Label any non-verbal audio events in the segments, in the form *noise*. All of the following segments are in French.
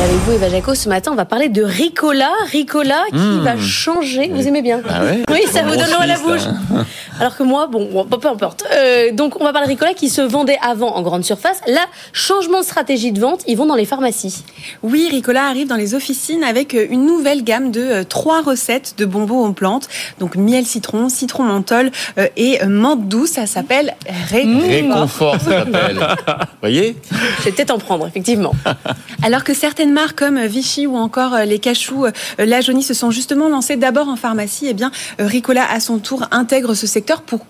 Et avec vous, Eva Jaco, ce matin, on va parler de Ricola. Ricola qui Mmh. va changer. Vous aimez bien Ah ouais Oui, ça vous donne l'eau à la bouche. hein. *laughs* Alors que moi, bon, bon, peu importe. Euh, donc, on va parler de Ricola qui se vendait avant en grande surface. Là, changement de stratégie de vente, ils vont dans les pharmacies. Oui, Ricola arrive dans les officines avec euh, une nouvelle gamme de euh, trois recettes de bonbons aux plantes. Donc miel citron, citron menthol et menthe douce. Ça s'appelle Réconfort. Réconfort, ça s'appelle. Vous *laughs* voyez? Je vais peut-être en prendre, effectivement. Alors que certaines comme Vichy ou encore euh, les cachous euh, La Jaunie se sont justement lancées d'abord en pharmacie, eh bien euh, Ricola à son tour intègre ce secteur pour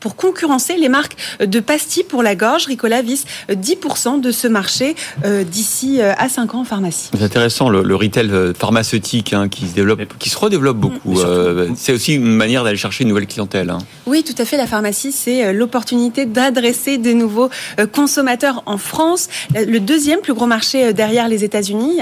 pour concurrencer les marques de pastilles pour la gorge. Ricola vise euh, 10% de ce marché euh, d'ici euh, à 5 ans en pharmacie. C'est intéressant le, le retail euh, pharmaceutique hein, qui se développe, qui se redéveloppe beaucoup. Euh, c'est aussi une manière d'aller chercher une nouvelle clientèle. hein. Oui, tout à fait. La pharmacie, c'est euh, l'opportunité d'adresser des nouveaux euh, consommateurs en France. Le deuxième plus gros marché euh, derrière les États-Unis,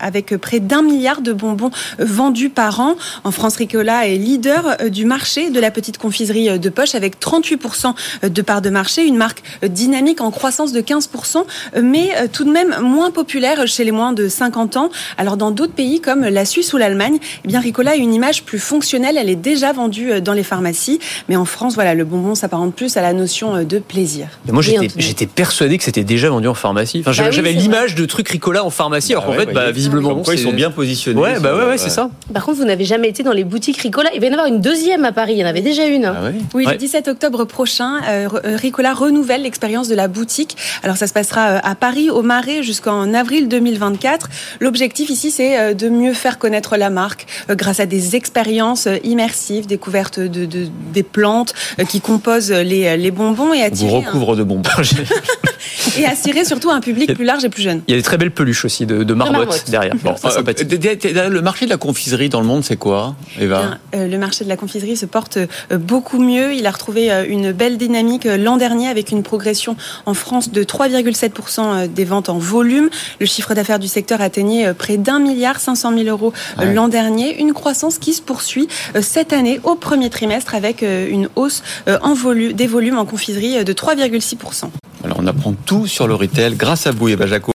avec euh, près d'un milliard de bonbons euh, vendus par an. En France, Ricola est leader euh, du marché de la petite confiserie euh, de poche avec 38% de part de marché, une marque dynamique en croissance de 15%, euh, mais euh, tout de même moins populaire chez les moins de 50 ans. Alors dans d'autres pays comme la Suisse ou l'Allemagne, eh bien Ricola a une image plus fonctionnelle, elle est déjà vendue euh, dans les pharmacies, mais en France, voilà, le bonbon s'apparente plus à la notion euh, de plaisir. Mais moi, j'étais, persuadé que c'était déjà vendu en pharmacie. Enfin, Bah j'avais oui, l'image de trucs Ricola en pharmacie, alors Ah qu'en ouais, fait, bah, bah, visiblement, ils sont bien positionnés. Ouais, bah ouais, ouais, c'est ça. Par contre, vous n'avez jamais été dans les boutiques Ricola. Il va y en avoir une deuxième à Paris. Il y en avait déjà une. hein. Ah ouais Oui, Ouais. le 17 octobre prochain, euh, euh, Ricola renouvelle l'expérience de la boutique. Alors ça se passera euh, à Paris, au Marais, jusqu'en avril 2024. L'objectif ici, c'est de mieux faire connaître la marque grâce à des expériences immersives, découverte de, de- des plantes qui composent les, les bonbons et On vous attirer, un- recouvre de bonbons. *laughs* *laughs* et attirer surtout un public plus large et plus jeune. Il y a des très belles peluches aussi de, de marmotte, marmotte. derrière. Bon, Euh, d- le marché de la confiserie dans le monde, c'est quoi, Eva Bien, euh, le marché de la confiserie se porte euh, beaucoup mieux. Il a retrouvé euh, une belle dynamique euh, l'an dernier avec une progression en France de 3,7% euh, des ventes en volume. Le chiffre d'affaires du secteur atteignait euh, près d'un milliard 500 000 euros euh, Ouais. l'an dernier. Une croissance qui se poursuit euh, cette année au premier trimestre avec euh, une hausse euh, en volu- des volumes en confiserie euh, de 3,6%. Alors, on apprend tout sur le retail grâce à vous, Eva Jaco.